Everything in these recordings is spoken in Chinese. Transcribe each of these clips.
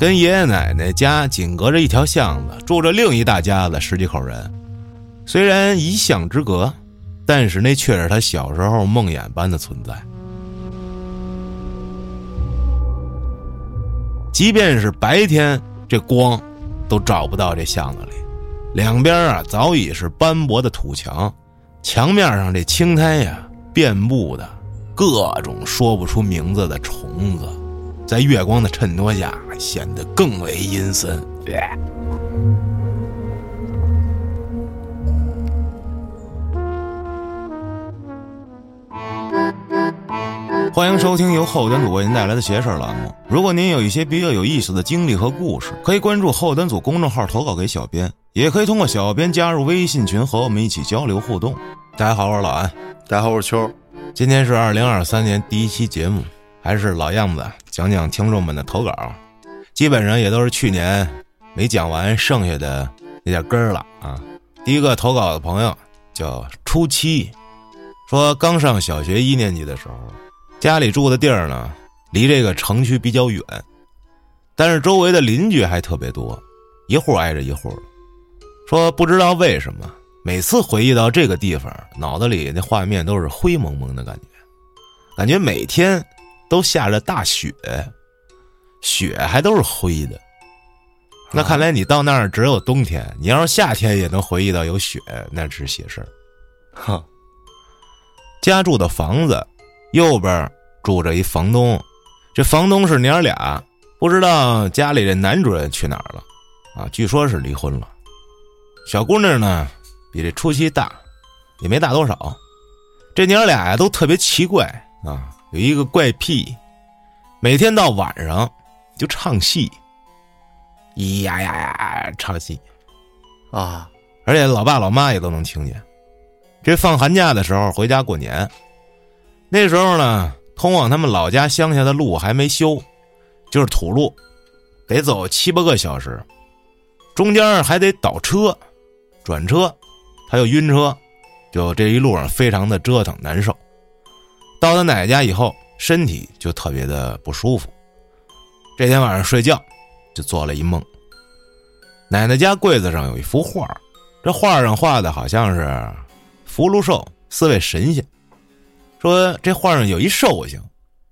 跟爷爷奶奶家紧隔着一条巷子，住着另一大家子十几口人。虽然一巷之隔，但是那却是他小时候梦魇般的存在。即便是白天，这光都照不到这巷子里。两边啊，早已是斑驳的土墙，墙面上这青苔呀，遍布的各种说不出名字的虫子。在月光的衬托下，显得更为阴森。欢迎收听由后端组为您带来的“邪事栏目。如果您有一些比较有意思的经历和故事，可以关注后端组公众号投稿给小编，也可以通过小编加入微信群和我们一起交流互动。大家好，我是老安。大家好，我是秋。今天是二零二三年第一期节目。还是老样子，讲讲听众们的投稿，基本上也都是去年没讲完剩下的那点根儿了啊。第一个投稿的朋友叫初七，说刚上小学一年级的时候，家里住的地儿呢离这个城区比较远，但是周围的邻居还特别多，一户挨着一户。说不知道为什么，每次回忆到这个地方，脑子里那画面都是灰蒙蒙的感觉，感觉每天。都下着大雪，雪还都是灰的。那看来你到那儿只有冬天。你要是夏天也能回忆到有雪，那是喜事儿。哼，家住的房子右边住着一房东，这房东是娘俩，不知道家里这男主人去哪儿了啊？据说是离婚了。小姑娘呢，比这初七大，也没大多少。这娘俩呀，都特别奇怪啊。有一个怪癖，每天到晚上就唱戏，咿呀呀呀唱戏，啊！而且老爸老妈也都能听见。这放寒假的时候回家过年，那时候呢，通往他们老家乡下的路还没修，就是土路，得走七八个小时，中间还得倒车、转车，他又晕车，就这一路上非常的折腾难受。到他奶奶家以后，身体就特别的不舒服。这天晚上睡觉，就做了一梦。奶奶家柜子上有一幅画，这画上画的好像是福禄寿四位神仙。说这画上有一寿星，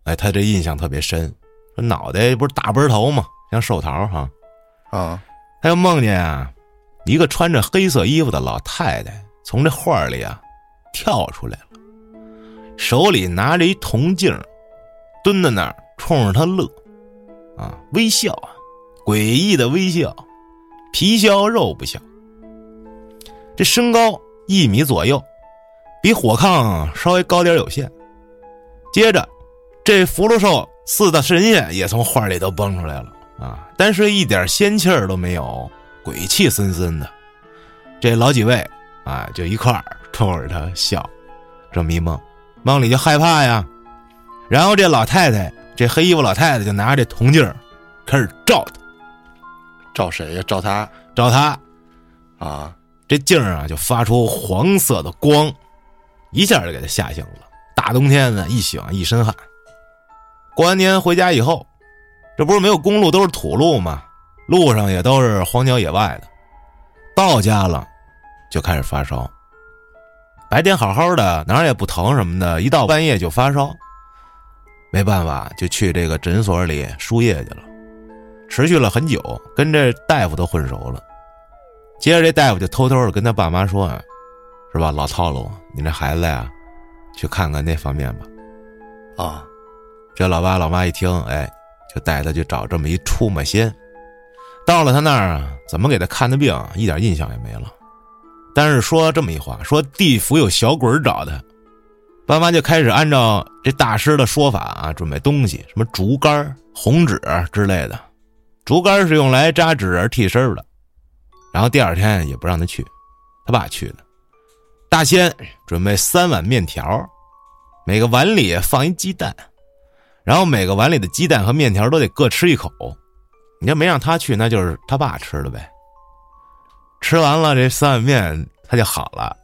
哎，他这印象特别深。说脑袋不是大奔头吗？像寿桃哈。啊，他又梦见啊，一个穿着黑色衣服的老太太从这画里啊跳出来了。手里拿着一铜镜，蹲在那儿冲着他乐，啊，微笑啊，诡异的微笑，皮笑肉不笑。这身高一米左右，比火炕稍微高点有限。接着，这福禄寿四大神仙也从画里都蹦出来了啊，但是一点仙气儿都没有，鬼气森森的。这老几位啊，就一块儿冲着他笑，这么一梦。梦里就害怕呀，然后这老太太，这黑衣服老太太就拿着这铜镜开始照他，照谁呀？照他，照他，啊，这镜啊就发出黄色的光，一下就给他吓醒了。大冬天的，一醒一身汗。过完年回家以后，这不是没有公路，都是土路吗？路上也都是荒郊野外的。到家了，就开始发烧。白天好好的，哪儿也不疼什么的，一到半夜就发烧。没办法，就去这个诊所里输液去了，持续了很久，跟这大夫都混熟了。接着这大夫就偷偷的跟他爸妈说：“是吧，老套路，你这孩子呀，去看看那方面吧。”啊，这老爸老妈一听，哎，就带他去找这么一出马仙。到了他那儿啊，怎么给他看的病，一点印象也没了。但是说这么一话，说地府有小鬼找他，爸妈就开始按照这大师的说法啊，准备东西，什么竹竿、红纸之类的。竹竿是用来扎纸人替身的。然后第二天也不让他去，他爸去的。大仙准备三碗面条，每个碗里放一鸡蛋，然后每个碗里的鸡蛋和面条都得各吃一口。你要没让他去，那就是他爸吃的呗。吃完了这三碗面，他就好了。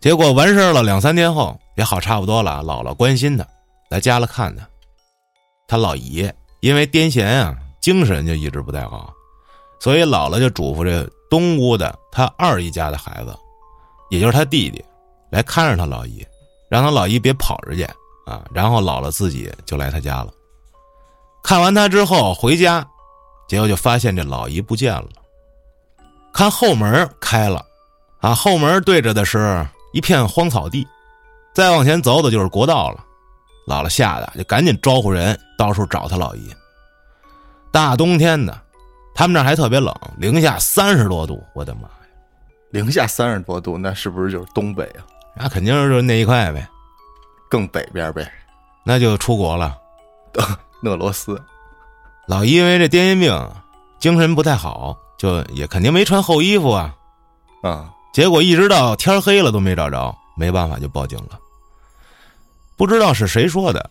结果完事了，两三天后也好差不多了。姥姥关心他，来家了看他。他老姨因为癫痫啊，精神就一直不太好，所以姥姥就嘱咐这东屋的他二姨家的孩子，也就是他弟弟，来看着他老姨，让他老姨别跑出去啊。然后姥姥自己就来他家了。看完他之后回家，结果就发现这老姨不见了。看后门开了，啊，后门对着的是一片荒草地，再往前走走就是国道了。姥姥吓得就赶紧招呼人到处找他老姨。大冬天的，他们那还特别冷，零下三十多度，我的妈呀！零下三十多度，那是不是就是东北啊？那肯定是那一块呗，更北边呗，那就出国了。俄罗斯，老姨因为这癫痫病，精神不太好。就也肯定没穿厚衣服啊，啊！结果一直到天黑了都没找着，没办法就报警了。不知道是谁说的，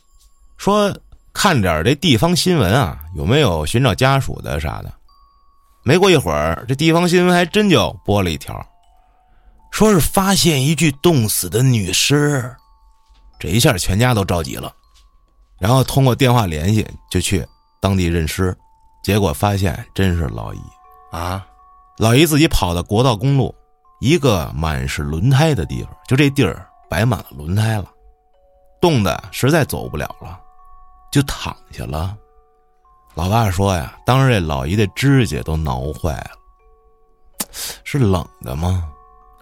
说看点这地方新闻啊，有没有寻找家属的啥的。没过一会儿，这地方新闻还真就播了一条，说是发现一具冻死的女尸。这一下全家都着急了，然后通过电话联系就去当地认尸，结果发现真是老姨。啊，老姨自己跑到国道公路，一个满是轮胎的地方，就这地儿摆满了轮胎了，冻的实在走不了了，就躺下了。老爸说呀，当时这老姨的指甲都挠坏了，是冷的吗？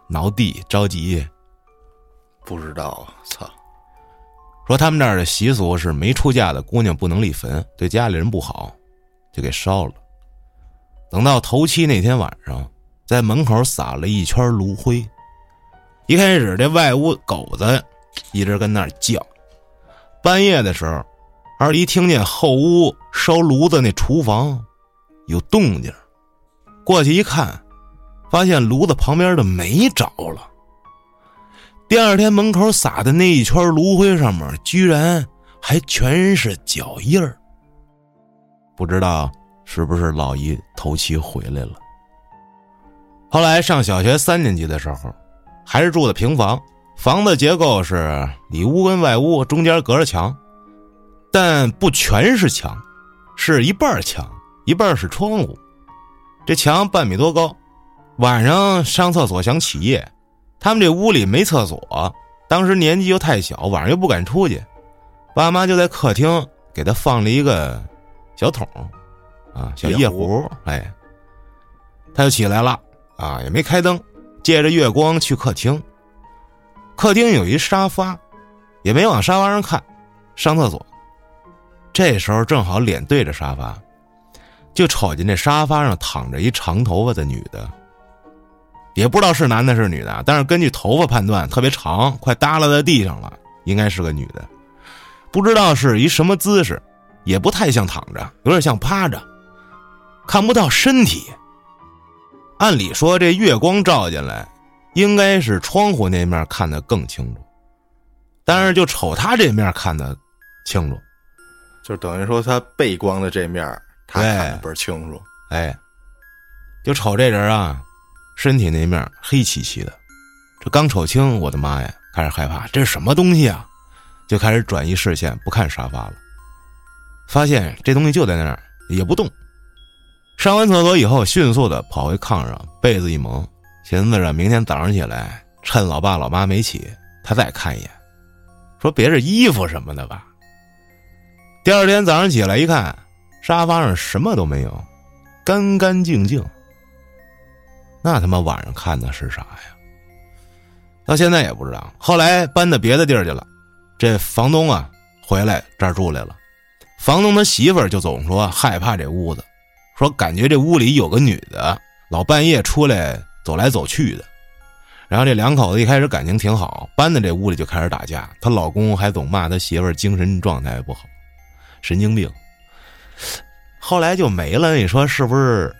挠地着急？不知道，操！说他们那儿的习俗是没出嫁的姑娘不能立坟，对家里人不好，就给烧了。等到头七那天晚上，在门口撒了一圈炉灰。一开始这外屋狗子一直跟那儿叫。半夜的时候，二姨听见后屋烧炉子那厨房有动静，过去一看，发现炉子旁边的煤着了。第二天门口撒的那一圈炉灰上面，居然还全是脚印儿。不知道。是不是老姨头七回来了？后来上小学三年级的时候，还是住的平房，房子结构是里屋跟外屋中间隔着墙，但不全是墙，是一半墙，一半是窗户。这墙半米多高，晚上上厕所想起夜，他们这屋里没厕所，当时年纪又太小，晚上又不敢出去，爸妈就在客厅给他放了一个小桶。啊，小夜壶，哎，他就起来了，啊，也没开灯，借着月光去客厅。客厅有一沙发，也没往沙发上看，上厕所。这时候正好脸对着沙发，就瞅见这沙发上躺着一长头发的女的，也不知道是男的是女的，但是根据头发判断特别长，快耷拉在地上了，应该是个女的。不知道是一什么姿势，也不太像躺着，有点像趴着。看不到身体。按理说，这月光照进来，应该是窗户那面看得更清楚，但是就瞅他这面看得清楚，就等于说他背光的这面他看的倍儿清楚。哎，就瞅这人啊，身体那面黑漆漆的，这刚瞅清，我的妈呀，开始害怕，这是什么东西啊？就开始转移视线，不看沙发了，发现这东西就在那儿，也不动。上完厕所以后，迅速的跑回炕上，被子一蒙，寻思着明天早上起来，趁老爸老妈没起，他再看一眼，说别是衣服什么的吧。第二天早上起来一看，沙发上什么都没有，干干净净。那他妈晚上看的是啥呀？到现在也不知道。后来搬到别的地儿去了，这房东啊回来这儿住来了，房东他媳妇儿就总说害怕这屋子。说感觉这屋里有个女的，老半夜出来走来走去的。然后这两口子一开始感情挺好，搬到这屋里就开始打架。她老公还总骂她媳妇儿精神状态不好，神经病。后来就没了，你说是不是？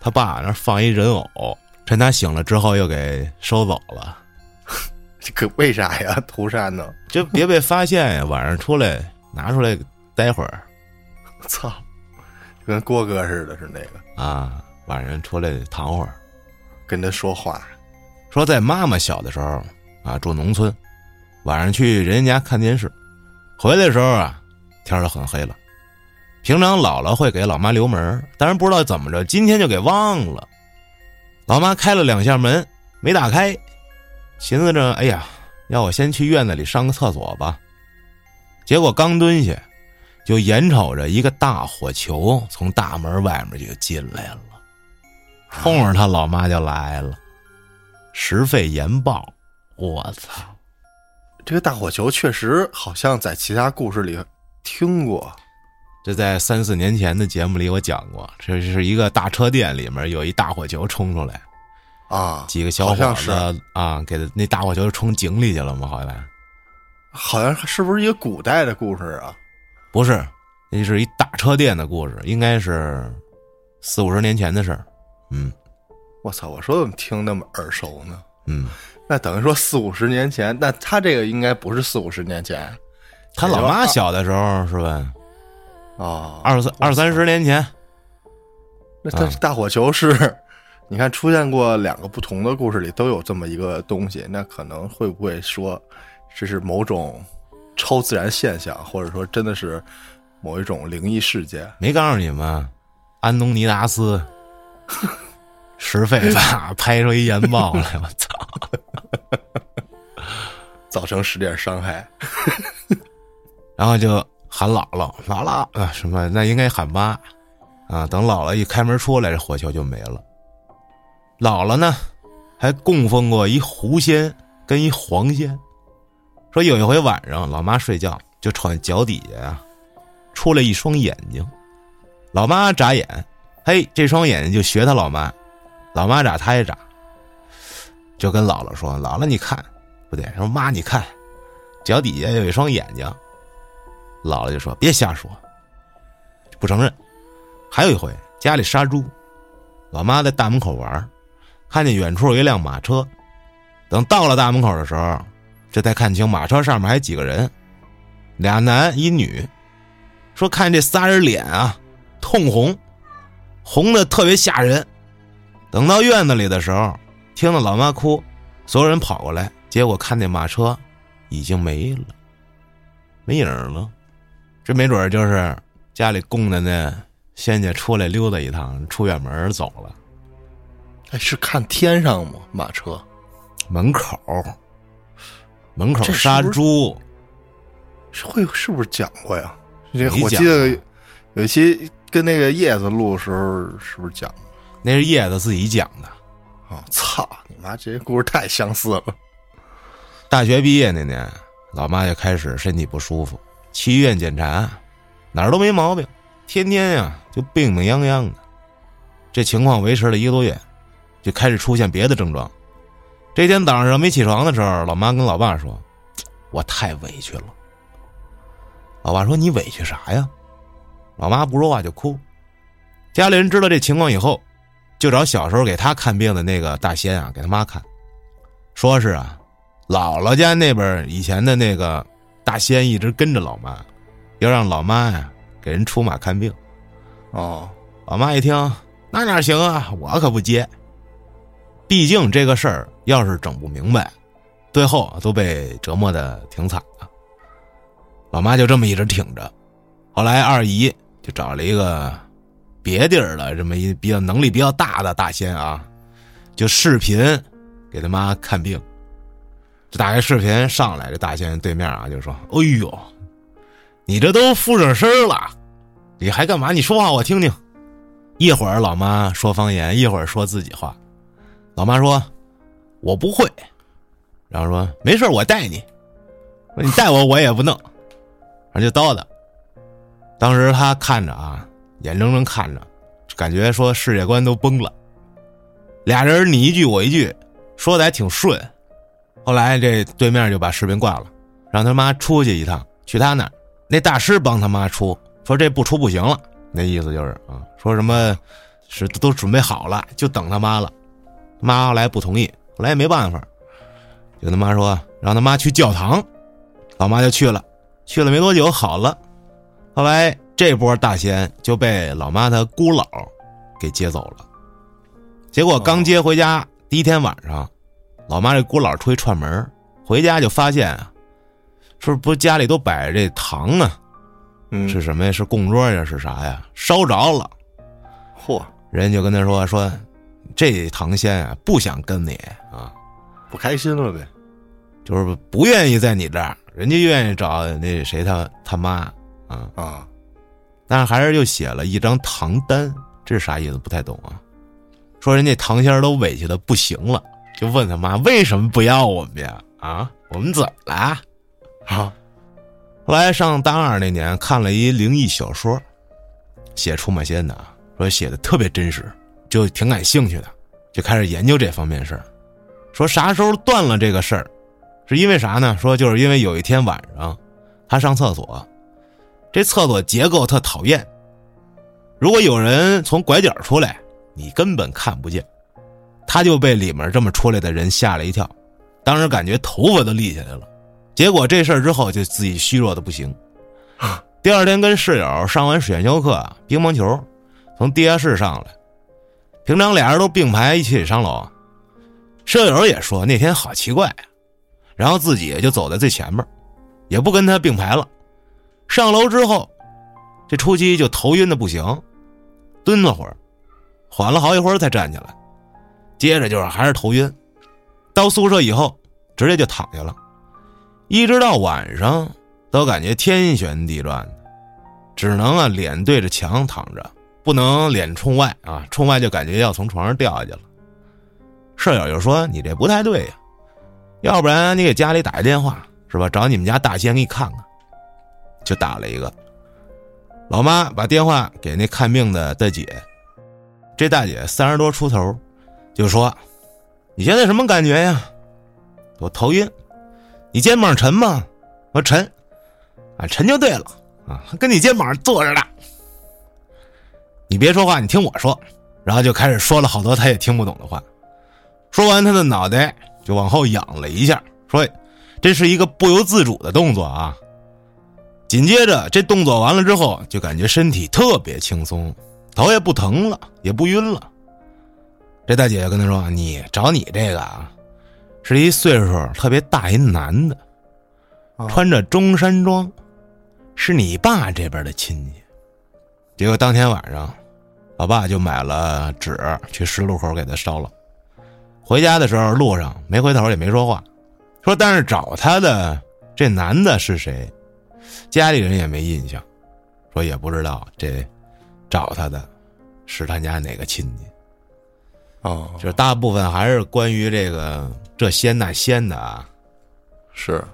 他爸那放一人偶，趁他醒了之后又给收走了。这可为啥呀？涂山呢？就别被发现呀！晚上出来拿出来待会儿。我操！跟郭哥似的，是那个啊，晚上出来躺会儿，跟他说话，说在妈妈小的时候啊，住农村，晚上去人家家看电视，回来的时候啊，天都很黑了，平常姥姥会给老妈留门，但是不知道怎么着，今天就给忘了。老妈开了两下门，没打开，寻思着，哎呀，要我先去院子里上个厕所吧。结果刚蹲下，就眼瞅着一个大火球从大门外面就进来了，冲着他老妈就来了，十费严报。我操！这个大火球确实好像在其他故事里听过，这在三四年前的节目里我讲过，这是一个大车店里面有一大火球冲出来，啊，几个小伙子啊，给他那大火球冲井里去了吗？好像好像是不是一个古代的故事啊？不是，那是一大车店的故事，应该是四五十年前的事儿。嗯我操！我说怎么听那么耳熟呢？嗯，那等于说四五十年前，那他这个应该不是四五十年前他老妈小的时候是吧？哦。二三二三十年前，那它啊大火球是，你看出现过两个不同的故事里都有这么一个东西，那可能会不会说这是某种超自然现象，或者说真的是某一种灵异事件？没告诉你们？安东尼达斯十费吧，拍出一研报来，我操！造成十点伤害？然后就喊姥姥，姥姥啊，什么那应该喊妈啊。等姥姥一开门出来，这火球就没了。姥姥呢，还供奉过一狐仙跟一黄仙。说有一回晚上，老妈睡觉就瞅见脚底下呀出来一双眼睛，老妈眨眼，嘿，这双眼睛就学他老妈，老妈眨他也眨，就跟姥姥说：“姥姥你看，不对，说妈你看，脚底下有一双眼睛。”姥姥就说：“别瞎说，不承认。”还有一回，家里杀猪，老妈在大门口玩，看见远处有一辆马车，等到了大门口的时候，这才看清马车上面还几个人，俩男一女，说看这仨人脸啊，通红，红的特别吓人。等到院子里的时候，听到老妈哭，所有人跑过来，结果看那马车已经没了，没影了。这没准就是家里供的那仙家出来溜达一趟，出远门走了。哎，是看天上吗？马车门口，门口杀猪，是会是不是讲过呀？这我记得有一期跟那个叶子录的时候，是不是讲？那是叶子自己讲的。啊、操你妈！这些故事太相似了。大学毕业那年，老妈就开始身体不舒服，去医院检查，哪儿都没毛病，天天呀就病病殃殃的。这情况维持了一个多月，就开始出现别的症状。这天早上没起床的时候，老妈跟老爸说：“我太委屈了。”老爸说：“你委屈啥呀？”老妈不说话就哭。家里人知道这情况以后，就找小时候给他看病的那个大仙啊，给他妈看，说是啊，姥姥家那边以前的那个大仙一直跟着老妈，要让老妈呀给人出马看病。哦，老妈一听，那哪行啊，我可不接。毕竟这个事儿要是整不明白，最后都被折磨的挺惨的。老妈就这么一直挺着，后来二姨就找了一个别地儿的这么一比较能力比较大的大仙啊，就视频给他妈看病。这打开视频上来，这大仙对面啊就说：“哎呦，你这都附上身了，你还干嘛？你说话我听听。”一会儿老妈说方言，一会儿说自己话。老妈说：“我不会。”然后说：“没事我带你。”说：“你带我我也不弄。”然后就叨叨。当时他看着啊，眼睁睁看着，感觉说世界观都崩了。俩人你一句我一句，说的还挺顺。后来这对面就把视频挂了，让他妈出去一趟，去他那儿。那大师帮他妈出，说这不出不行了。那意思就是啊，说什么是都准备好了，就等他妈了。妈后来不同意，后来也没办法，就他妈说让他妈去教堂，老妈就去了，去了没多久好了。后来这波大仙就被老妈她姑姥给接走了。结果刚接回家、第一天晚上，老妈这姑姥出去串门，回家就发现啊，说不是家里都摆着这糖啊，嗯，是什么呀？是供桌呀？是啥呀？烧着了。嚯，人家就跟他说说，这唐仙啊不想跟你啊，不开心了呗。就是不愿意在你这儿，人家愿意找那谁他他妈啊，啊，但是还是又写了一张唐单，这是啥意思？不太懂啊。说人家唐仙儿都委屈的不行了，就问他妈为什么不要我们呀？啊，我们怎么了？啊，后来上大二那年看了一灵异小说，写出马仙的啊，说写的特别真实，就挺感兴趣的，就开始研究这方面事儿。说啥时候断了这个事儿，是因为啥呢？说就是因为有一天晚上，他上厕所，这厕所结构特讨厌，如果有人从拐角出来，你根本看不见，他就被里面这么出来的人吓了一跳，当时感觉头发都立起来了。结果这事儿之后就自己虚弱的不行，第二天跟室友上完选修课，乒乓球，从地下室上来，平常俩人都并排一起上楼，舍友也说那天好奇怪啊、然后自己就走在最前面，也不跟他并排了。上楼之后，这初七就头晕的不行，蹲了会儿，缓了好一会儿才站起来，接着就是还是头晕，到宿舍以后直接就躺下了。一直到晚上，都感觉天旋地转的，只能啊脸对着墙躺着，不能脸冲外啊，冲外就感觉要从床上掉下去了。舍友就说：“你这不太对呀、要不然你给家里打一电话，是吧？找你们家大仙给你看看。”就打了一个，老妈把电话给那看病的大姐，这大姐三十多出头，就说：“你现在什么感觉呀？”我头晕。你肩膀沉吗？我沉，啊，沉就对了啊，跟你肩膀坐着呢。你别说话，你听我说。然后就开始说了好多他也听不懂的话。说完，他的脑袋就往后仰了一下，说：“这是一个不由自主的动作啊。”紧接着，这动作完了之后，就感觉身体特别轻松，头也不疼了，也不晕了。这大姐就跟他说：“你找你这个啊。”是一岁数特别大一男的，啊穿着中山装，是你爸这边的亲戚。结果当天晚上，老爸就买了纸去十路口给他烧了。回家的时候路上没回头也没说话，说但是找他的这男的是谁，家里人也没印象，说也不知道这找他的是他家哪个亲戚。哦，就是大部分还是关于这个这仙那仙的啊。是，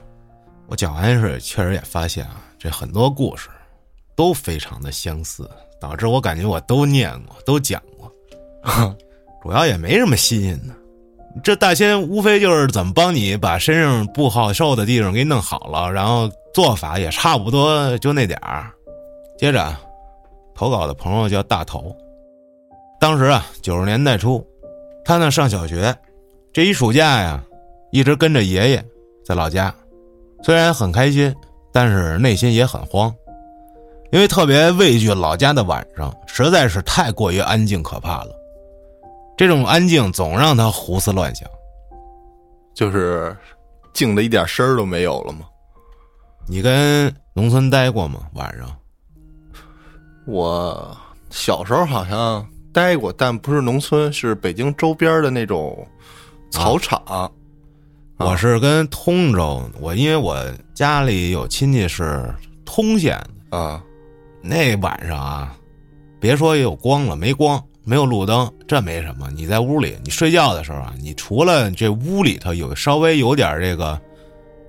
我讲完是确实也发现啊，这很多故事都非常的相似，导致我感觉我都念过，都讲过，主要也没什么新鲜的。这大仙无非就是怎么帮你把身上不好受的地方给弄好了，然后做法也差不多就那点儿。接着，投稿的朋友叫大头，当时啊九十年代初，他呢上小学，这一暑假呀，一直跟着爷爷在老家，虽然很开心，但是内心也很慌，因为特别畏惧老家的晚上，实在是太过于安静可怕了。这种安静总让他胡思乱想。就是静的一点声儿都没有了吗？你跟农村待过吗？晚上我小时候好像待过，但不是农村，是北京周边的那种草场。啊我是跟通州，我因为我家里有亲戚是通县的，啊，那晚上啊，别说有光了，没光，没有路灯，这没什么。你在屋里，你睡觉的时候啊，你除了这屋里头有稍微有点这个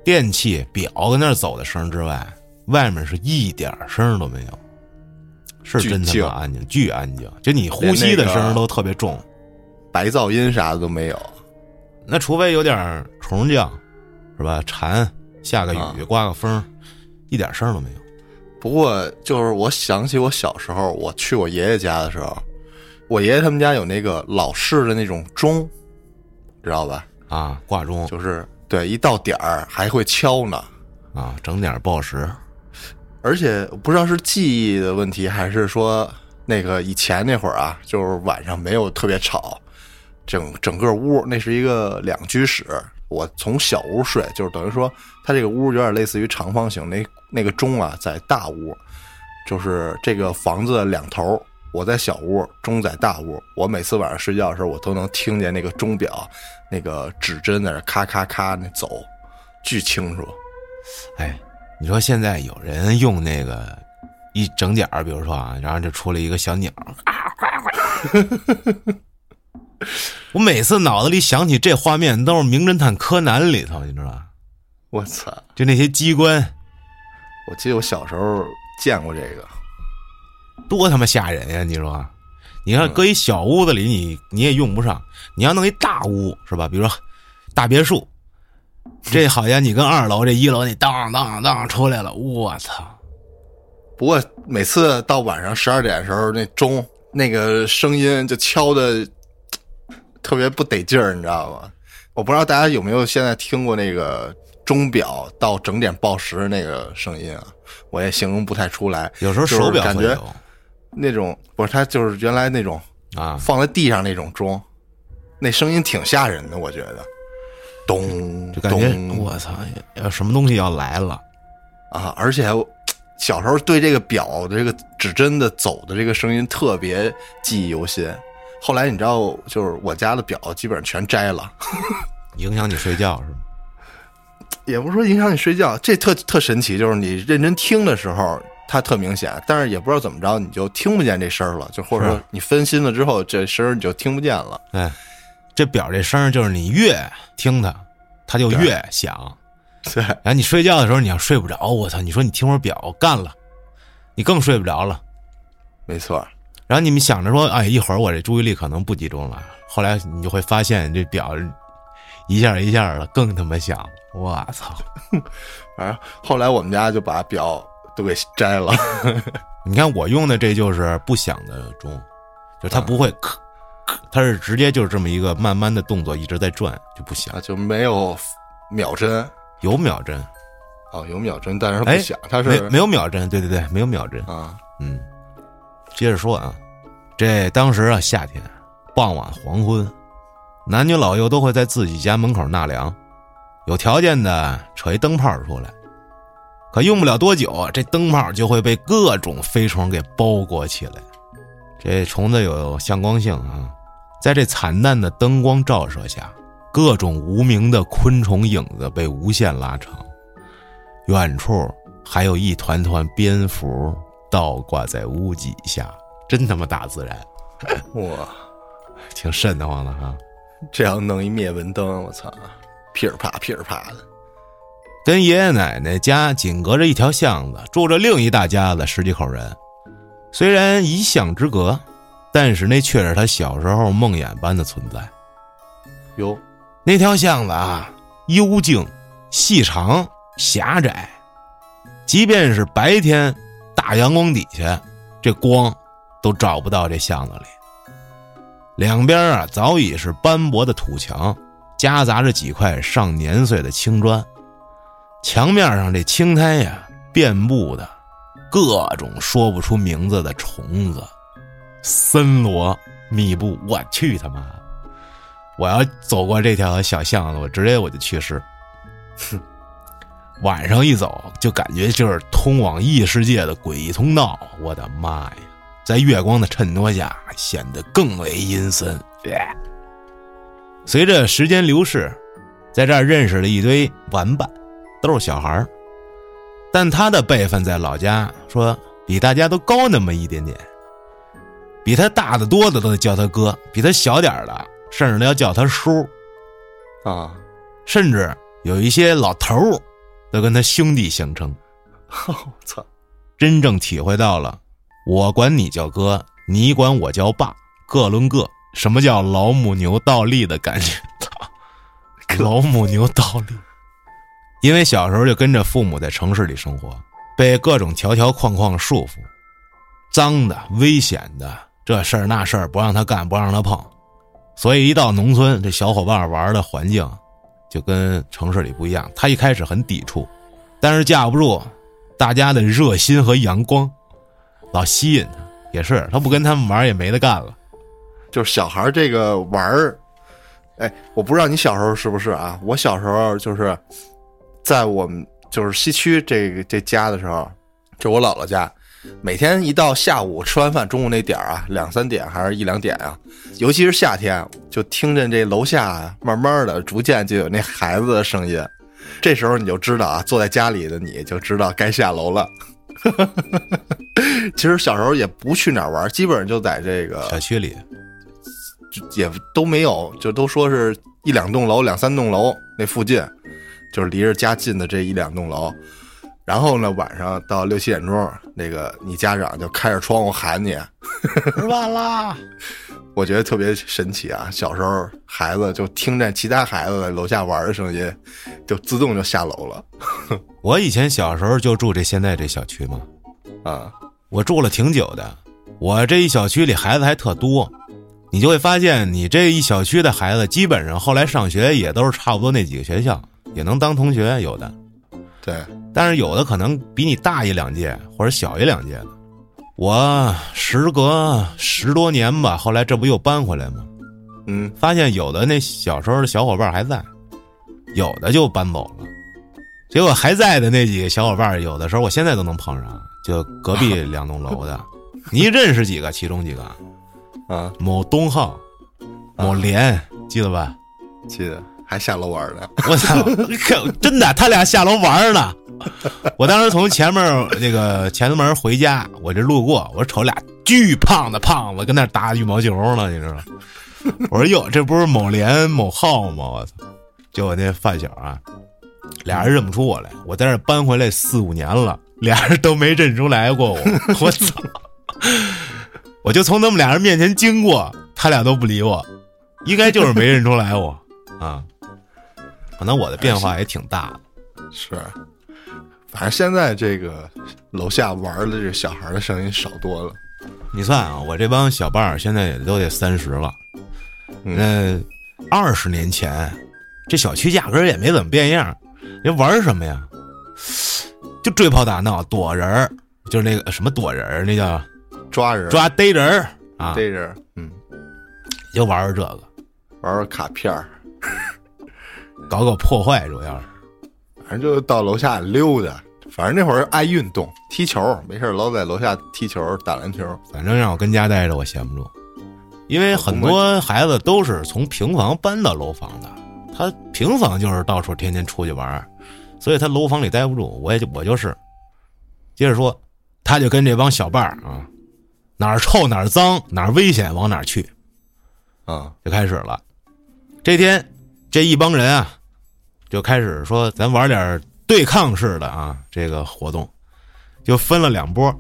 电器表跟那儿走的声之外，外面是一点声都没有，是真他巨静妈安静，巨安静，就你呼吸的声都特别重。白噪音啥的都没有。那除非有点虫叫，是吧？蝉下个雨啊，刮个风，一点声都没有。不过，就是我想起我小时候，我去我爷爷家的时候，我爷爷他们家有那个老式的那种钟，知道吧？啊，挂钟就是对，一到点儿还会敲呢。啊，整点报时。而且不知道是记忆的问题，还是说那个以前那会儿啊，就是晚上没有特别吵，整整个屋那是一个两居室，我从小屋睡，就是等于说它这个屋有点类似于长方形，那那个钟啊在大屋，就是这个房子两头，我在小屋，钟在大屋。我每次晚上睡觉的时候，我都能听见那个钟表那个指针在那咔咔咔那走，巨清楚。哎，你说现在有人用那个一整点儿，比如说啊，然后就出来一个小鸟，啊，快快！我每次脑子里想起这画面，都是《名侦探柯南》里头，你知道吧？我操！就那些机关，我记得我小时候见过这个，多他妈吓人呀！你说，你看搁一小屋子里，你你也用不上，你要弄一大屋是吧？比如说大别墅，这 好像你跟二楼这一楼你当当当出来了，我操！不过每次到晚上十二点的时候，那钟那个声音就敲的特别不得劲儿，你知道吗？我不知道大家有没有现在听过那个钟表到整点报时那个声音啊？我也形容不太出来。有时候手表感觉那种不是它就是原来那种啊放在地上那种钟，那声音挺吓人的，我觉得。咚，就感觉我操，要什么东西要来了啊！而且。小时候对这个表的这个指针的走的这个声音特别记忆犹新，后来你知道，就是我家的表基本上全摘了，影响你睡觉是吗？也不是说影响你睡觉，这特特神奇，就是你认真听的时候它特明显，但是也不知道怎么着，你就听不见这声了，就或者说你分心了之后，这声你就听不见了。哎，这表这声就是你越听它，它就越响。对，然后你睡觉的时候你要睡不着，我操！你说你听会儿表干了，你更睡不着了。没错。然后你们想着说，哎，一会儿我这注意力可能不集中了。后来你就会发现这表一下一下的更他妈响，我操！反正后来我们家就把表都给摘了。你看我用的这就是不响的钟，就它不会咳咳，它是直接就是这么一个慢慢的动作一直在转，就不响，就没有秒针。有秒针，哦，有秒针，但是它不响，它是没没有秒针，对对对，没有秒针啊，嗯，接着说啊，这当时啊夏天，傍晚黄昏，男女老幼都会在自己家门口纳凉，有条件的扯一灯泡出来，可用不了多久，这灯泡就会被各种飞虫给包裹起来，这虫子有向光性啊，在这惨淡的灯光照射下。各种无名的昆虫影子被无限拉长，远处还有一团团蝙蝠倒挂在屋脊下，真他妈大自然！哇，挺瘆得慌的哈！这要弄一灭蚊灯，我操，噼里啪噼里啪的。跟爷爷奶奶家紧隔着一条巷子，住着另一大家子十几口人。虽然一巷之隔，但是那却是他小时候梦魇般的存在。哟。那条巷子啊，幽静、细长、狭窄，即便是白天大阳光底下，这光都照不到这巷子里。两边啊，早已是斑驳的土墙，夹杂着几块上年岁的青砖。墙面上这青苔呀，遍布的各种说不出名字的虫子，森罗密布。我去他妈！我要走过这条小巷子，我直接我就去世。哼晚上一走，就感觉就是通往异世界的诡异通道。我的妈呀，在月光的衬托下，显得更为阴森。随着时间流逝，在这儿认识了一堆玩伴，都是小孩儿但他的辈分在老家说比大家都高那么一点点，比他大的多的都得叫他哥，比他小点的。甚至都要叫他叔，啊，甚至有一些老头儿都跟他兄弟相称。我操！真正体会到了我管你叫哥，你管我叫爸，各论各，什么叫老母牛倒立的感觉？操，老母牛倒立。因为小时候就跟着父母在城市里生活，被各种条条框框束缚，脏的、危险的，这事儿那事儿不让他干，不让他碰。所以一到农村，这小伙伴玩的环境就跟城市里不一样。他一开始很抵触，但是架不住大家的热心和阳光，老吸引他。也是他不跟他们玩也没得干了。就是小孩这个玩儿，哎，我不知道你小时候是不是啊？我小时候就是在我们就是西区这个这家的时候，就我姥姥家，每天一到下午吃完饭，中午那点儿啊，两三点还是一两点啊，尤其是夏天，就听见这楼下慢慢的、逐渐就有那孩子的声音。这时候你就知道啊，坐在家里的你就知道该下楼了。其实小时候也不去哪儿玩，基本上就在这个小区里，也都没有，就都说是一两栋楼、两三栋楼那附近，就是离着家近的这一两栋楼。然后呢，晚上到六七点钟，那个你家长就开着窗户喊你，吃饭啦。我觉得特别神奇啊！小时候孩子就听见其他孩子在楼下玩的声音，就自动就下楼了。我以前小时候就住这现在这小区嘛，啊，我住了挺久的。我这一小区里孩子还特多，你就会发现，你这一小区的孩子基本上后来上学也都是差不多那几个学校，也能当同学有的。对，但是有的可能比你大一两届或者小一两届的。我时隔十多年吧，后来这不又搬回来吗？嗯，发现有的那小时候的小伙伴还在，有的就搬走了。结果还在的那几个小伙伴，有的时候我现在都能碰上，就隔壁 两栋楼的。你认识几个？其中几个？啊，某东浩，某连，记得吧？记得还下楼玩呢。我操！真的，他俩下楼玩呢。我当时从前面那个前门回家，我这路过，我瞅俩巨胖的胖子跟那打羽毛球呢，你知道？我说哟，这不是某连某号吗？我操！就我那发小啊，俩人认不出我来。我在这搬回来四五年了，俩人都没认出来过我。我操！我就从他们俩人面前经过，他俩都不理我，应该就是没认出来我啊。可能我的变化也挺大的，是。反正现在这个楼下玩的这小孩的声音少多了。你算啊，我这帮小伴儿现在也都得三十了。那二十年前，这小区压根儿也没怎么变样。人玩什么呀？就追跑打闹、躲人儿，就是那个什么躲人儿，那叫抓人、抓逮人儿啊，逮人。嗯，就玩玩这个，玩玩卡片儿，搞搞破坏，主要是。反正就到楼下溜达，反正那会儿爱运动，踢球，没事老在楼下踢球、打篮球。反正让我跟家待着，我闲不住，因为很多孩子都是从平房搬到楼房的，他平房就是到处天天出去玩，所以他楼房里待不住。我也就我就是，接着说，他就跟这帮小伴儿啊，哪儿臭哪儿脏哪儿危险往哪儿去，啊，就开始了。这天，这一帮人啊。就开始说，咱玩点对抗式的啊，这个活动，就分了两波。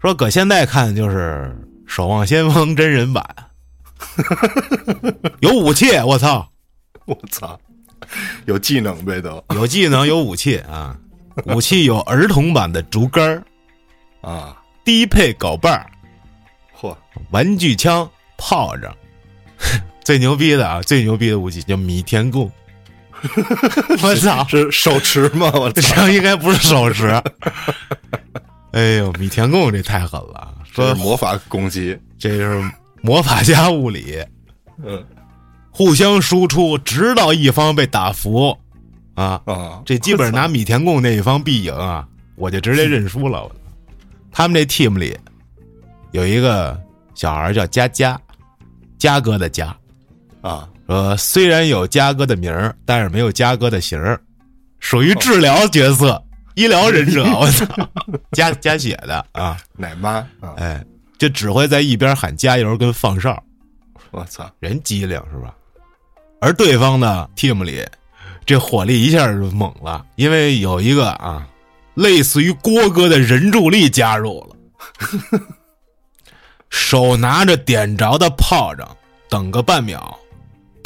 说搁现在看就是《守望先锋》真人版，有武器，我操，我操，有技能呗都，有技能有武器啊，武器有儿童版的竹竿啊，低配镐把嚯，玩具枪、炮仗，最牛逼的啊，最牛逼的武器叫米田共。我操，是手持吗？我操，应该不是手持。哎呦，米田共这太狠了，说魔法攻击，这是魔法加物理，嗯，互相输出，直到一方被打服。啊啊，这基本上拿米田共那一方必赢啊，我就直接认输了。他们这 team 里有一个小孩叫佳佳，佳哥的佳，啊。呃，虽然有嘉哥的名儿，但是没有嘉哥的型儿，属于治疗角色、医疗忍者。我操，加加血的啊，奶妈，哎，就只会在一边喊加油跟放哨。我操，人机灵是吧？而对方的 team 里，这火力一下就猛了，因为有一个啊，类似于郭哥的人助力加入了，手拿着点着的炮仗，等个半秒。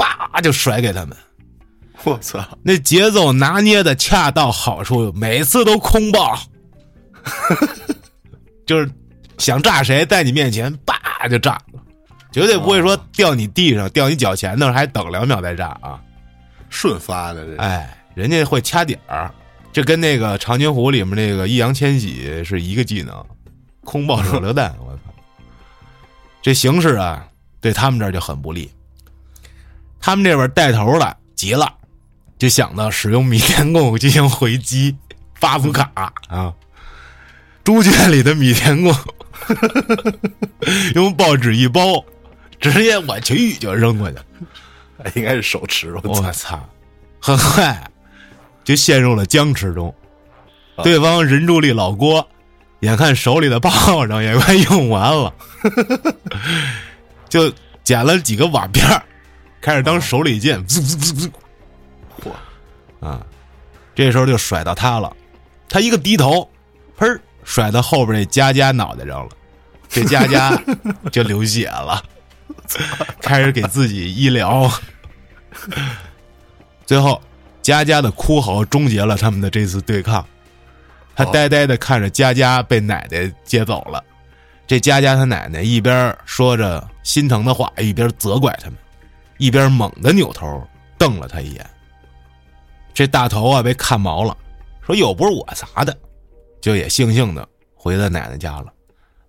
叭就甩给他们，我操！那节奏拿捏的恰到好处，每次都空爆，就是想炸谁，在你面前叭就炸，绝对不会说掉你地上，掉你脚前头，还等两秒再炸啊！顺发的这，哎，人家会掐点儿，这跟那个长津湖里面那个易烊千玺是一个技能，空爆手榴弹，我操！这形势啊，对他们这儿就很不利。他们这边带头的急了，就想到使用米田共进行回击，发福卡啊！猪圈里的米田共，用报纸一包，直接我去就扔过去。应该是手持。我操！很快就陷入了僵持中。对方人助力老郭，眼看手里的炮仗也快用完了，就捡了几个瓦片开始当手里剑，滋滋滋滋，嚯！啊，这时候就甩到他了，他一个低头，砰，甩到后边那佳佳脑袋上了，这佳佳 就流血了，开始给自己医疗。最后，佳佳的哭嚎终结了他们的这次对抗。他呆呆的看着佳佳被奶奶接走了，这佳佳他奶奶一边说着心疼的话，一边责怪他们，一边猛地扭头瞪了他一眼。这大头啊被看毛了，说又不是我砸的，就也悻悻的回到奶奶家了，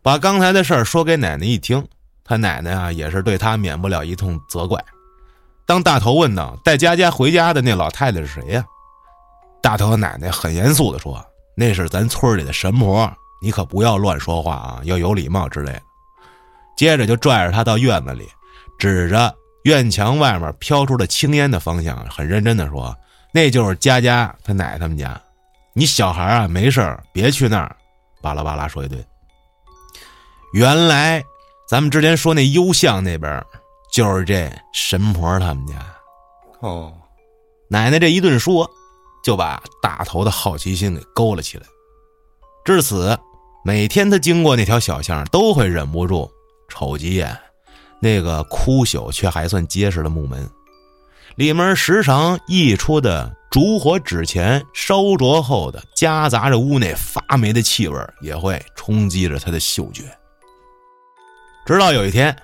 把刚才的事儿说给奶奶一听，他奶奶啊也是对他免不了一通责怪。当大头问道：“带佳佳回家的那老太太是谁呀？”大头奶奶很严肃的说。那是咱村里的神婆，你可不要乱说话啊，要有礼貌之类的。接着就拽着他到院子里，指着院墙外面飘出了青烟的方向，很认真的说：“那就是佳佳他奶他们家，你小孩啊没事别去那儿。”巴拉巴拉说一堆。原来咱们之前说那幽巷那边，就是这神婆他们家。哦，奶奶这一顿说。就把大头的好奇心给勾了起来，至此，每天他经过那条小巷，都会忍不住瞅几眼那个枯朽却还算结实的木门，里面时常溢出的烛火纸钱烧灼后的夹杂着屋内发霉的气味，也会冲击着他的嗅觉。直到有一天，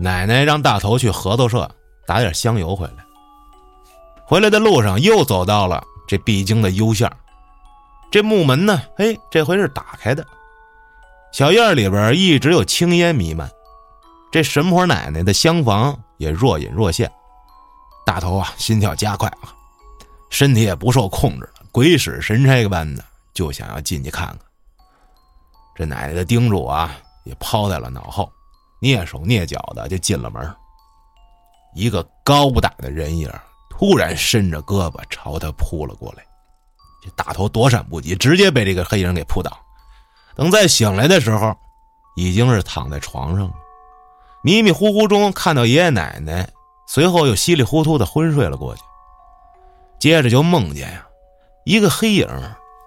奶奶让大头去合作社打点香油回来，回来的路上又走到了。这必经的幽巷，这木门呢？哎，这回是打开的。小院里边一直有青烟弥漫，这神婆奶奶的厢房也若隐若现。大头啊，心跳加快了，身体也不受控制了，鬼使神差般的就想要进去看看。这奶奶的叮嘱啊，也抛在了脑后，蹑手蹑脚的就进了门。一个高大的人影。突然伸着胳膊朝他扑了过来，这大头躲闪不及，直接被这个黑影给扑倒。等再醒来的时候，已经是躺在床上了。迷迷糊糊中看到爷爷奶奶，随后又稀里糊涂的昏睡了过去。接着就梦见呀，一个黑影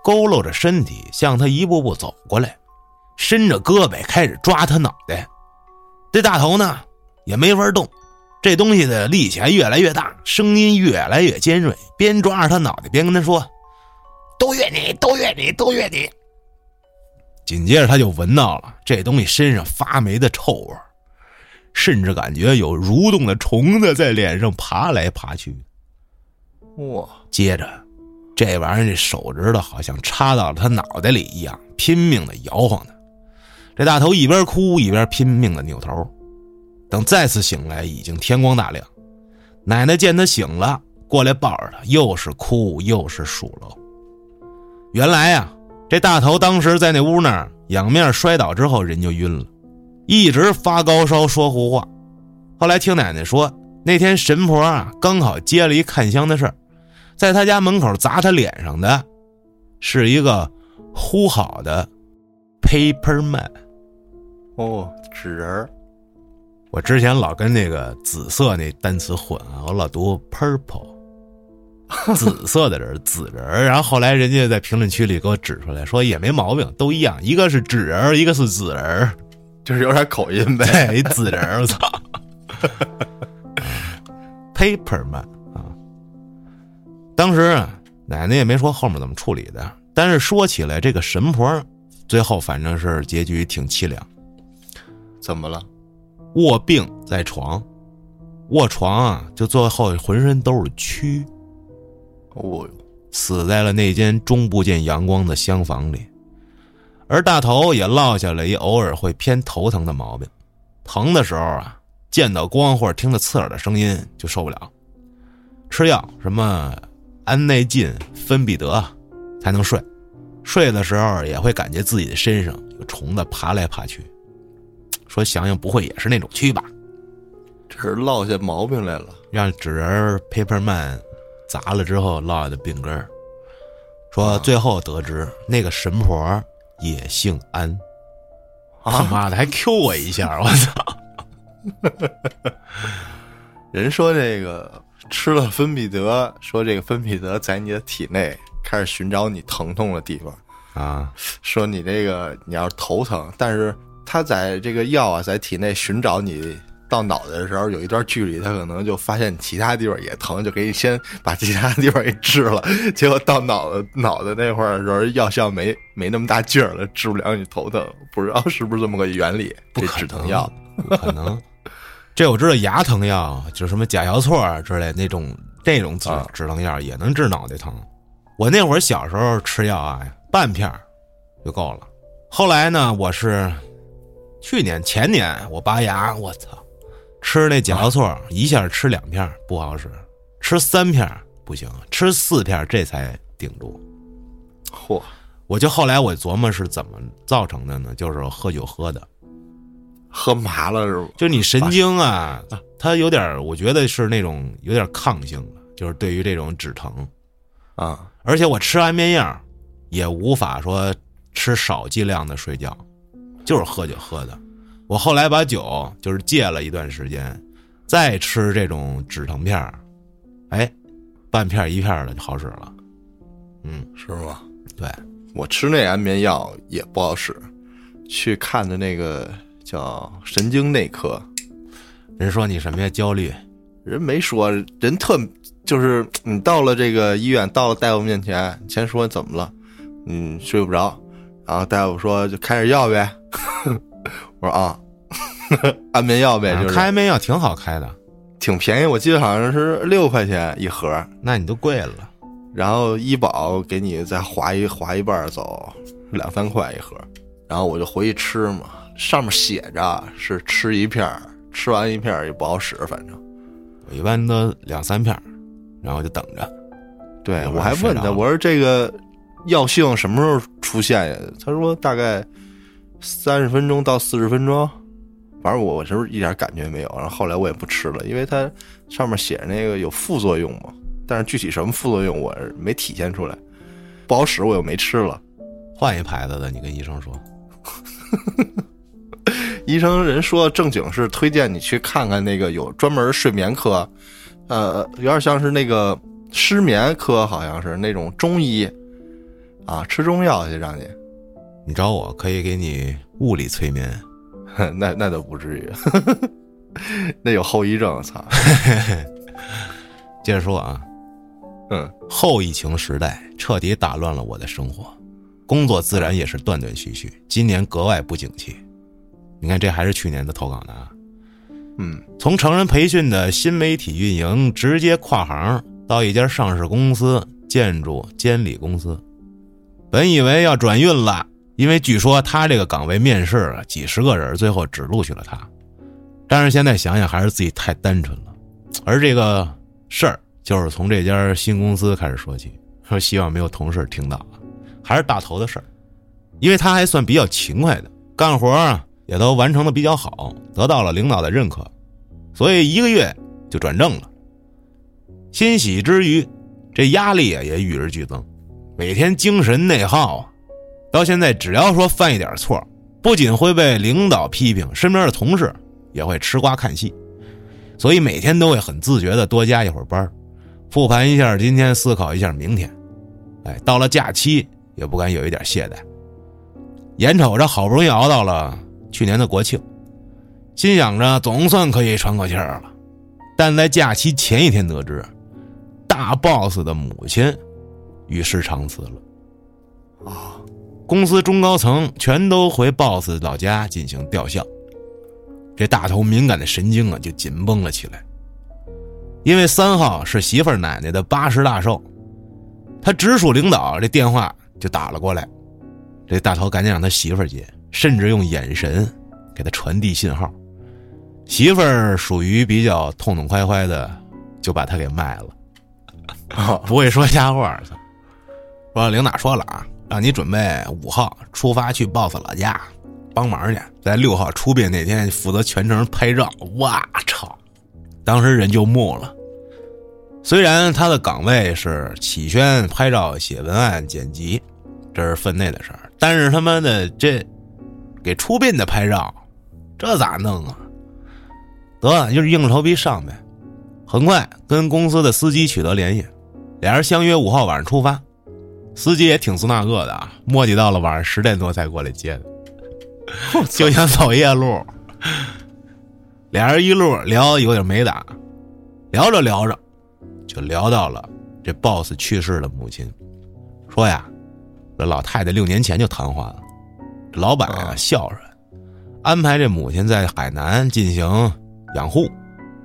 佝偻着身体向他一步步走过来，伸着胳膊开始抓他脑袋。这大头呢也没法动。这东西的力气还越来越大，声音越来越尖锐，边抓着他脑袋边跟他说：“都怨你，都怨你，都怨你。”紧接着他就闻到了这东西身上发霉的臭味，甚至感觉有蠕动的虫子在脸上爬来爬去。哇！接着，这玩意儿这手指头好像插到了他脑袋里一样，拼命的摇晃他。这大头一边哭一边拼命的扭头。等再次醒来，已经天光大亮。奶奶见他醒了，过来抱着他，又是哭又是数落。原来呀，这大头当时在那屋那儿仰面摔倒之后，人就晕了，一直发高烧说胡话。后来听奶奶说，那天神婆啊刚好接了一看香的事儿，在他家门口砸他脸上的，是一个呼好的 paper man。哦，纸人儿。我之前老跟那个紫色那单词混啊，我老读 purple，紫色的人，紫人。然后后来人家在评论区里给我指出来说也没毛病，都一样，一个是纸人，一个是紫人，就是有点口音呗。一 紫人，我操，paper man 啊。当时啊，奶奶也没说后面怎么处理的，但是说起来，这个神婆最后反正是结局挺凄凉。怎么了？卧病在床，卧床啊，就最后浑身都是蛆。哦哟，死在了那间终不见阳光的厢房里。而大头也落下了一偶尔会偏头疼的毛病，疼的时候啊，见到光或者听到刺耳的声音就受不了，吃药什么安内进、芬必得才能睡，睡的时候也会感觉自己的身上有虫子爬来爬去。说想想不会也是那种蛆吧？这是落下毛病来了。让纸人 paperman 砸了之后落下的病根儿。说最后得知那个神婆也姓安。他妈的还 Q 我一下，我操！人说这个吃了芬必得，说这个芬必得在你的体内开始寻找你疼痛的地方啊，说你这个你要是头疼，但是他在这个药啊在体内寻找你到脑袋的时候有一段距离，他可能就发现其他地方也疼，就给你先把其他地方给治了，结果到脑子脑袋那会儿的时候，药效没没那么大劲儿了，治不了你头疼，不知道是不是这么个原理？不止疼药不可能。这我知道，牙疼药就什么甲硝唑之类那种，那种止止疼药也能治脑袋疼。我那会儿小时候吃药啊，半片就够了。后来呢，我是去年前年我拔牙，我操，吃那甲硝唑一下吃两片不好使，吃三片不行，吃四片这才顶住。嚯！我就后来我琢磨是怎么造成的呢？就是喝酒喝的。喝麻了是不？就你神经啊，它有点，我觉得是那种有点抗性的，就是对于这种止疼，啊，而且我吃安眠药，也无法说吃少剂量的睡觉，就是喝酒喝的。我后来把酒就是戒了一段时间，再吃这种止疼片儿哎，半片一片的就好使了。嗯，是吗？对，我吃那安眠药也不好使，去看的那个。叫神经内科，人说你什么呀？焦虑？人没说，人特就是你到了这个医院，到了大夫面前，先说怎么了？嗯，睡不着，然后大夫说就开点药呗。我说啊，安眠药呗，就是开安眠药挺好开的，挺便宜，我记得好像是六块钱一盒。那你都贵了。然后医保给你再划一划一半走，两三块一盒。然后我就回去吃嘛。上面写着是吃一片吃完一片也不好使，反正我一般都两三片然后就等着。对我还问他，我说这个药性什么时候出现呀？他说大概三十分钟到四十分钟，反正我我是一点感觉没有？然后后来我也不吃了，因为它上面写着那个有副作用嘛，但是具体什么副作用我没体现出来，不好使，我又没吃了。换一牌子的，你跟医生说。医生人说正经是推荐你去看看那个有专门睡眠科，呃，有点像是那个失眠科，好像是那种中医，啊，吃中药去让你。你找我可以给你物理催眠，那那倒不至于，那有后遗症，操。接着说啊，嗯，后疫情时代彻底打乱了我的生活，工作自然也是断断续续，今年格外不景气。你看，这还是去年的投稿呢。嗯，从成人培训的新媒体运营，直接跨行到一家上市公司建筑监理公司。本以为要转运了，因为据说他这个岗位面试几十个人，最后只录取了他。但是现在想想，还是自己太单纯了。而这个事儿，就是从这家新公司开始说起。说希望没有同事听到，还是大头的事儿，因为他还算比较勤快的，干活啊。也都完成的比较好，得到了领导的认可，所以一个月就转正了。欣喜之余，这压力啊也与日俱增，每天精神内耗啊。到现在，只要说犯一点错，不仅会被领导批评，身边的同事也会吃瓜看戏，所以每天都会很自觉的多加一会儿班，复盘一下今天，思考一下明天。哎，到了假期也不敢有一点懈怠。眼瞅着好不容易熬到了。去年的国庆，心想着总算可以喘口气了，但在假期前一天得知，大 boss 的母亲与世长辞了。啊，公司中高层全都回 boss 老家进行吊孝，这大头敏感的神经啊就紧绷了起来。因为三号是媳妇奶奶的八十大寿，他直属领导这电话就打了过来，这大头赶紧让他媳妇接。甚至用眼神给他传递信号，媳妇儿属于比较痛痛快快的，就把他给卖了，不会说瞎话。说领导说了啊，让你准备五号出发去 boss 老家帮忙去，在六号出殡那天负责全程拍照。哇操！当时人就木了。虽然他的岗位是起宣、拍照、写文案、剪辑，这是分内的事儿，但是他妈的这给出殡的拍照，这咋弄啊？得就是硬着头皮上呗。很快跟公司的司机取得联系，俩人相约五号晚上出发。司机也挺斯那个的啊，磨叽到了晚上十点多才过来接的，就想走夜路。俩人一路聊有点没打，聊着聊着，就聊到了这 boss 去世的母亲。说呀，这老太太六年前就瘫痪了，这老板啊孝顺，安排这母亲在海南进行养护，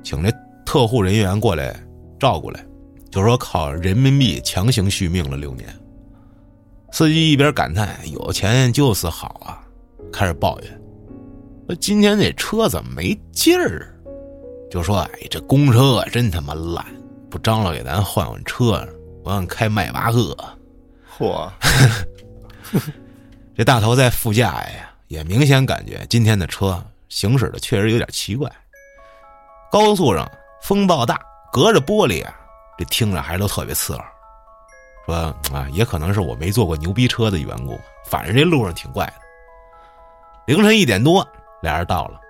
请这特护人员过来照顾来，就说靠人民币强行续命了六年。司机一边感叹“有钱就是好啊”，开始抱怨：“说今天这车怎么没劲儿？”就说：“哎，这公车真他妈烂，不张罗给咱换换车，我想开迈巴赫。”嚯！这大头在副驾呀，也明显感觉今天的车行驶的确实有点奇怪。高速上风暴大，隔着玻璃啊，这听着还都特别刺耳。说啊，也可能是我没坐过牛逼车的缘故，反正这路上挺怪的。凌晨一点多，俩人到了。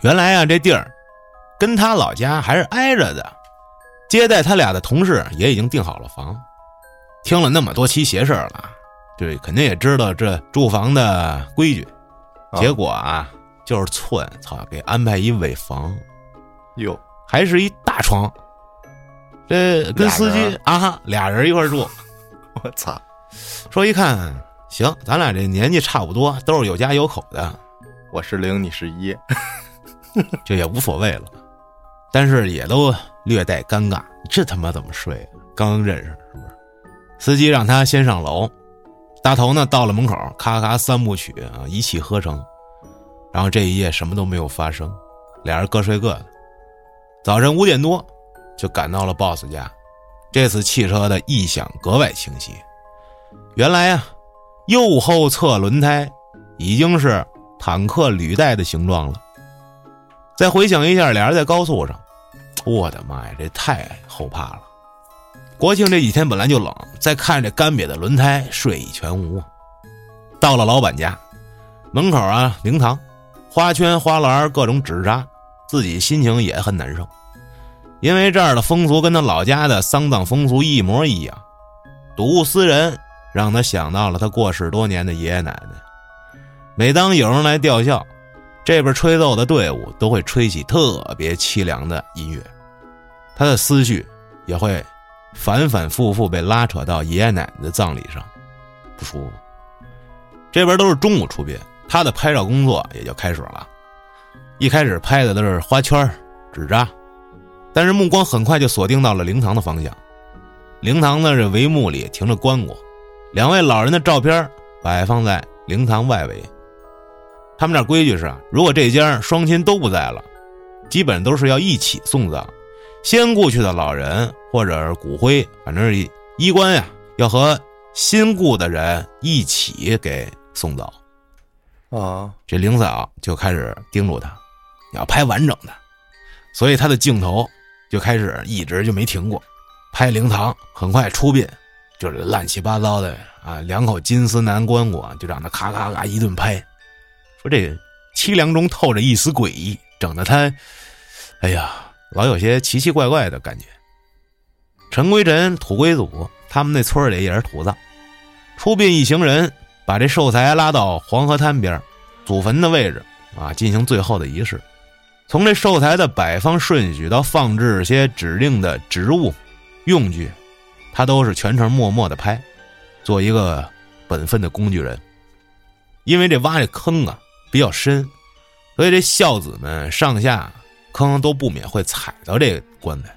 原来啊，这地儿跟他老家还是挨着的。接待他俩的同事也已经订好了房。听了那么多期邪事了，对，肯定也知道这住房的规矩。结果啊，就是寸，操，给安排一尾房，哟，还是一大床。这跟司机啊哈，俩人一块住。我操！说一看，行，咱俩这年纪差不多，都是有家有口的。我是零，你是一，就也无所谓了。但是也都略带尴尬。这他妈怎么睡？刚认识是不是？司机让他先上楼。大头呢，到了门口，咔咔三部曲啊，一气呵成。然后这一夜什么都没有发生，俩人各睡各的。早晨五点多，就赶到了 boss 家。这次汽车的异响格外清晰，原来啊，右后侧轮胎已经是坦克履带的形状了。再回想一下，俩人在高速上，我的妈呀，这太后怕了！国庆这几天本来就冷，再看这干瘪的轮胎，睡意全无。到了老板家门口啊，灵堂，花圈、花篮，各种纸扎，自己心情也很难受。因为这儿的风俗跟他老家的丧葬风俗一模一样，睹物思人，让他想到了他过世多年的爷爷奶奶。每当有人来吊孝，这边吹奏的队伍都会吹起特别凄凉的音乐，他的思绪也会反反复复被拉扯到爷爷奶奶的葬礼上，不舒服。这边都是中午出殡，他的拍照工作也就开始了。一开始拍的都是花圈、纸扎。但是目光很快就锁定到了灵堂的方向，灵堂的这帷幕里停着棺椁，两位老人的照片摆放在灵堂外围。他们这规矩是啊，如果这家双亲都不在了，基本都是要一起送葬，先故去的老人或者是骨灰，反正是衣冠呀，要和新故的人一起给送走。啊，这灵嫂就开始叮嘱他，你要拍完整的，所以他的镜头。就开始一直就没停过，拍灵堂，很快出殡，就是乱七八糟的啊，两口金丝楠棺椁就让他咔咔咔一顿拍，说这凄凉中透着一丝诡异，整得他，哎呀，老有些奇奇怪怪的感觉。尘归尘，土归土，他们那村里也是土葬。出殡一行人把这寿材拉到黄河滩边，祖坟的位置啊，进行最后的仪式。从这寿材的摆放顺序到放置些指定的植物、用具，他都是全程默默的拍，做一个本分的工具人。因为这挖这坑啊比较深，所以这孝子们上下坑都不免会踩到这个棺材。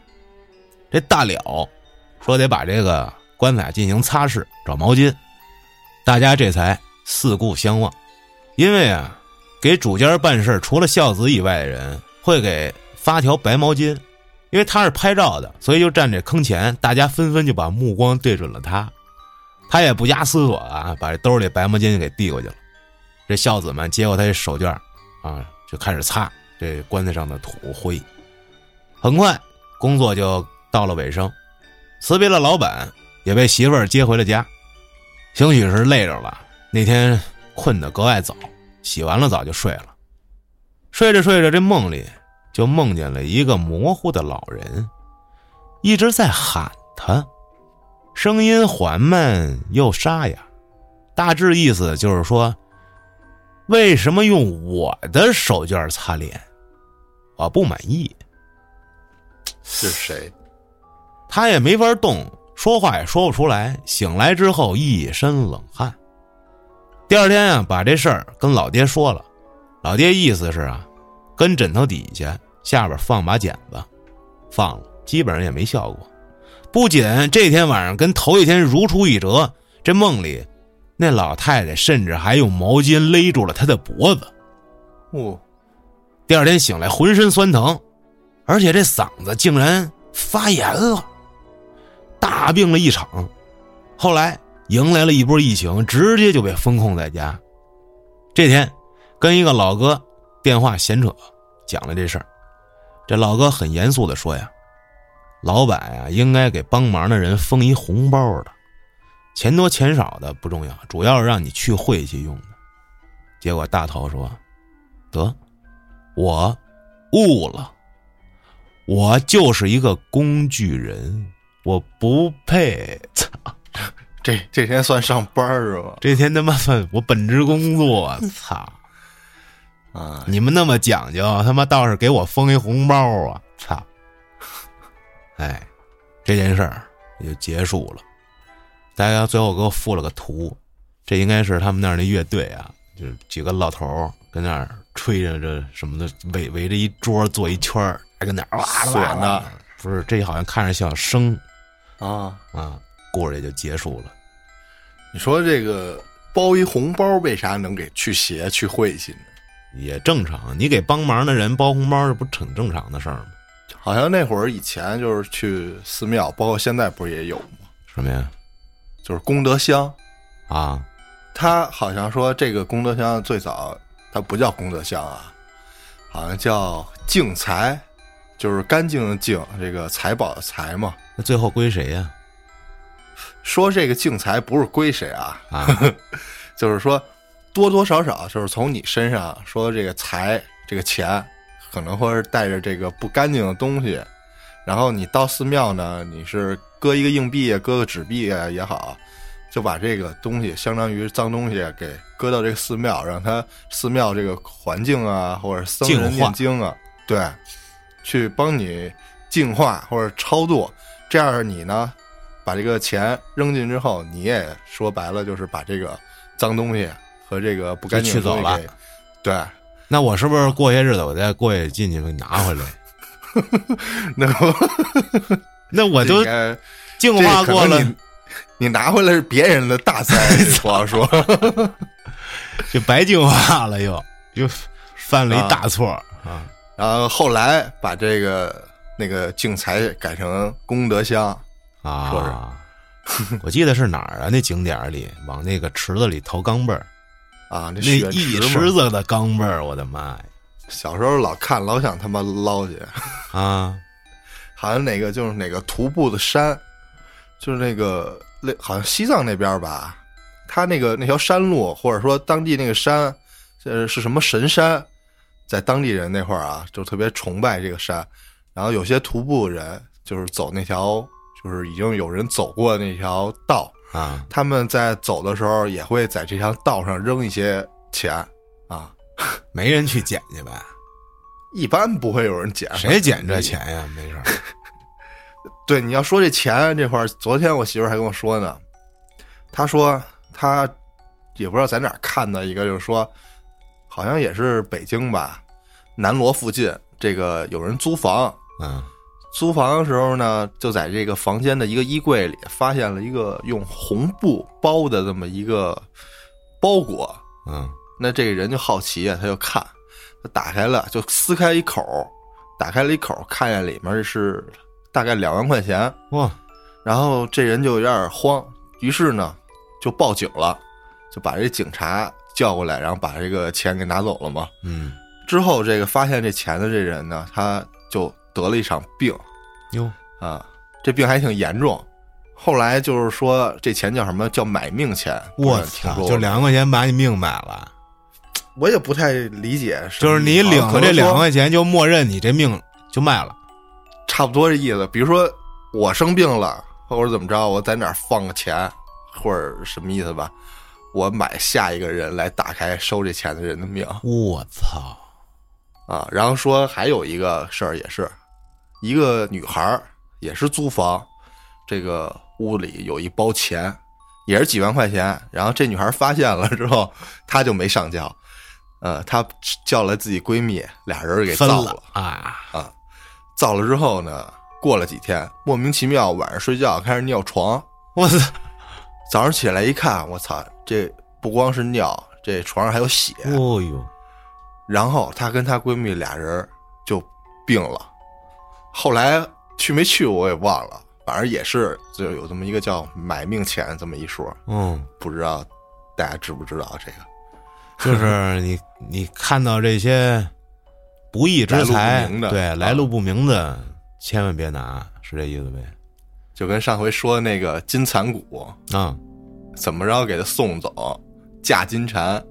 这大了说得把这个棺材进行擦拭，找毛巾，大家这才四顾相望。因为啊。给主家办事，除了孝子以外的人，会给发条白毛巾，因为他是拍照的，所以就站这坑前，大家纷纷就把目光对准了他。他也不加思索啊，把这兜里白毛巾就给递过去了。这孝子们接过他这手绢啊，就开始擦这棺材上的土灰。很快，工作就到了尾声，辞别了老板，也被媳妇儿接回了家。兴许是累着了，那天困得格外早，洗完了澡就睡了。睡着睡着，这梦里就梦见了一个模糊的老人，一直在喊他，声音缓慢又沙哑，大致意思就是说：“为什么用我的手绢擦脸？我不满意。”是谁？他也没法动，说话也说不出来。醒来之后一身冷汗。第二天啊，把这事儿跟老爹说了。老爹意思是啊，跟枕头底下下边放把剪子，放了，基本上也没效果。不仅这天晚上跟头一天如出一辙，这梦里那老太太甚至还用毛巾勒住了他的脖子。哦，第二天醒来浑身酸疼。而且这嗓子竟然发炎了，大病了一场。后来迎来了一波疫情，直接就被封控在家。这天跟一个老哥电话闲扯，讲了这事儿。这老哥很严肃的说呀：“老板呀，应该给帮忙的人封一红包的，钱多钱少的不重要，主要是让你去晦气用的。”结果大头说：“得，我悟了。”我就是一个工具人，我不配。操，这这天算上班是吧？这天他妈算我本职工作。操啊！你们那么讲究，他妈倒是给我封一红包啊！操！哎，这件事儿也就结束了。大家最后给我附了个图，这应该是他们那儿那乐队啊，就是几个老头儿跟那儿吹着这什么的，围围着一桌坐一圈儿。还跟那儿哇啦呢，不是这好像看着像生，啊啊，故事也就结束了。你说这个包一红包，为啥能给去邪去晦气呢？也正常，你给帮忙的人包红包，这不挺正常的事儿吗？好像那会儿以前就是去寺庙，包括现在不是也有吗？什么呀？就是功德箱啊。他好像说这个功德箱最早它不叫功德箱啊，好像叫净财。就是干净的净，这个财宝的财嘛。那最后归谁呀？说这个净财不是归谁啊？啊，就是说多多少少就是从你身上说这个财这个钱，可能会是带着这个不干净的东西，然后你到寺庙呢，你是搁一个硬币啊，搁个纸币啊也好，就把这个东西相当于脏东西给搁到这个寺庙，让它寺庙这个环境啊，或者僧人念经啊，对。去帮你净化或者超度，这样你呢，把这个钱扔进之后，你也说白了就是把这个脏东西和这个不干净去走了。对，那我是不是过些日子我再过去进去给你拿回来？那 那我就净化过了。你拿回来是别人的大灾，不好说，就白净化了，又又犯了一大错啊。然后后来把这个那个净财改成功德箱啊，说是，我记得是哪儿啊？那景点里往那个池子里投钢镚儿啊，那一池子的钢镚儿，我的妈呀！小时候老看，老想他妈捞去 啊！好像哪个就是哪个徒步的山，就是那个那好像西藏那边吧，他那个那条山路或者说当地那个山，呃，是什么神山？在当地人那块儿啊，就特别崇拜这个山，然后有些徒步人就是走那条，就是已经有人走过那条道。啊，他们在走的时候也会在这条道上扔一些钱。啊，没人去捡去呗，一般不会有人捡，谁捡这钱呀？没事 对，你要说这钱这块儿，昨天我媳妇还跟我说呢，她说她也不知道在哪儿看的一个，就是说。好像也是北京吧，南锣附近这个有人租房，嗯，租房的时候呢，就在这个房间的一个衣柜里发现了一个用红布包的这么一个包裹，嗯，那这个人就好奇啊，他就看，他打开了，就撕开一口，打开了一口，看见里面是大概两万块钱，哇，然后这人就有点慌，于是呢，就报警了，就把这警察叫过来，然后把这个钱给拿走了嘛。嗯，之后这个发现这钱的这人呢，他就得了一场病哟，啊，这病还挺严重。后来就是说这钱叫什么叫买命钱？我操，就两块钱把你命买了，我也不太理解，就是你领了这两块钱，就默认你这命就卖了。差不多这意思。比如说我生病了，或者怎么着，我在哪儿放个钱，或者什么意思吧？我买下一个人来打开收这钱的人的命我操，啊。然后说还有一个事儿，也是一个女孩儿，也是租房，这个屋里有一包钱，也是几万块钱。然后这女孩发现了之后，她就没上交，呃，她叫来自己闺蜜，俩人给分造了 啊！造了之后呢，过了几天，莫名其妙晚上睡觉开始尿床，我操，早上起来一看，我操，这不光是尿，这床上还有血。哦呦，然后她跟她闺蜜俩人就病了，后来去没去我也忘了，反正也是就有这么一个叫买命钱这么一说，嗯，不知道大家知不知道这个？就是你你看到这些不义之财来路不明，的对啊来路不明的，千万别拿，是这意思呗？就跟上回说的那个金蚕蛊，啊，怎么着给他送走，嫁金蝉，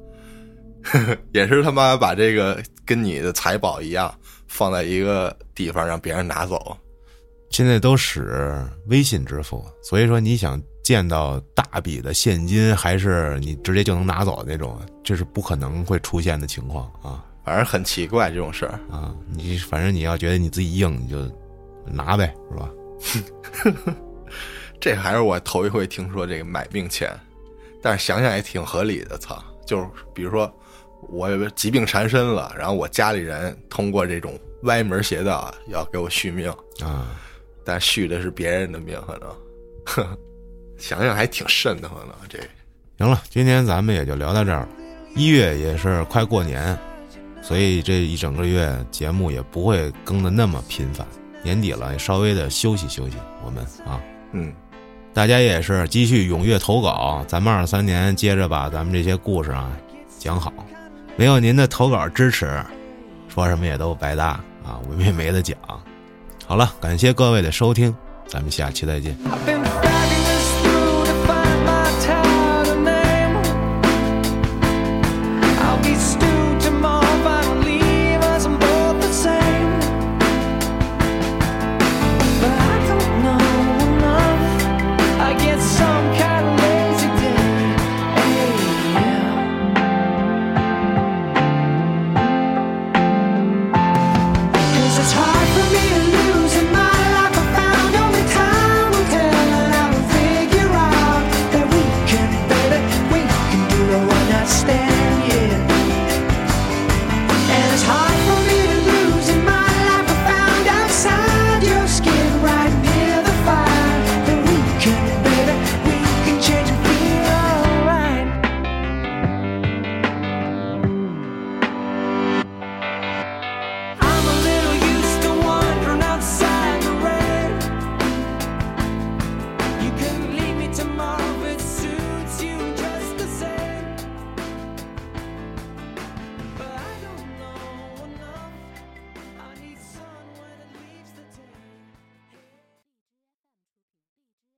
也是他妈把这个跟你的财宝一样放在一个地方让别人拿走。现在都使微信支付，所以说你想见到大笔的现金，还是你直接就能拿走的那种，这是不可能会出现的情况啊反正很奇怪这种事儿，啊！你反正你要觉得你自己硬，你就拿呗，是吧？这还是我头一回听说这个买命钱，但是想想也挺合理的。操，就是比如说我有疾病缠身了，然后我家里人通过这种歪门邪道要给我续命，啊，但续的是别人的命，可能，呵想想还挺瘆得慌的。这行了，今天咱们也就聊到这儿了。一月也是快过年，所以这一整个月节目也不会更的那么频繁。年底了，也稍微的休息休息，我们啊。嗯，大家也是继续踊跃投稿，咱们二三年接着把咱们这些故事啊讲好。没有您的投稿支持，说什么也都白搭啊，我们也没得讲。好了，感谢各位的收听，咱们下期再见。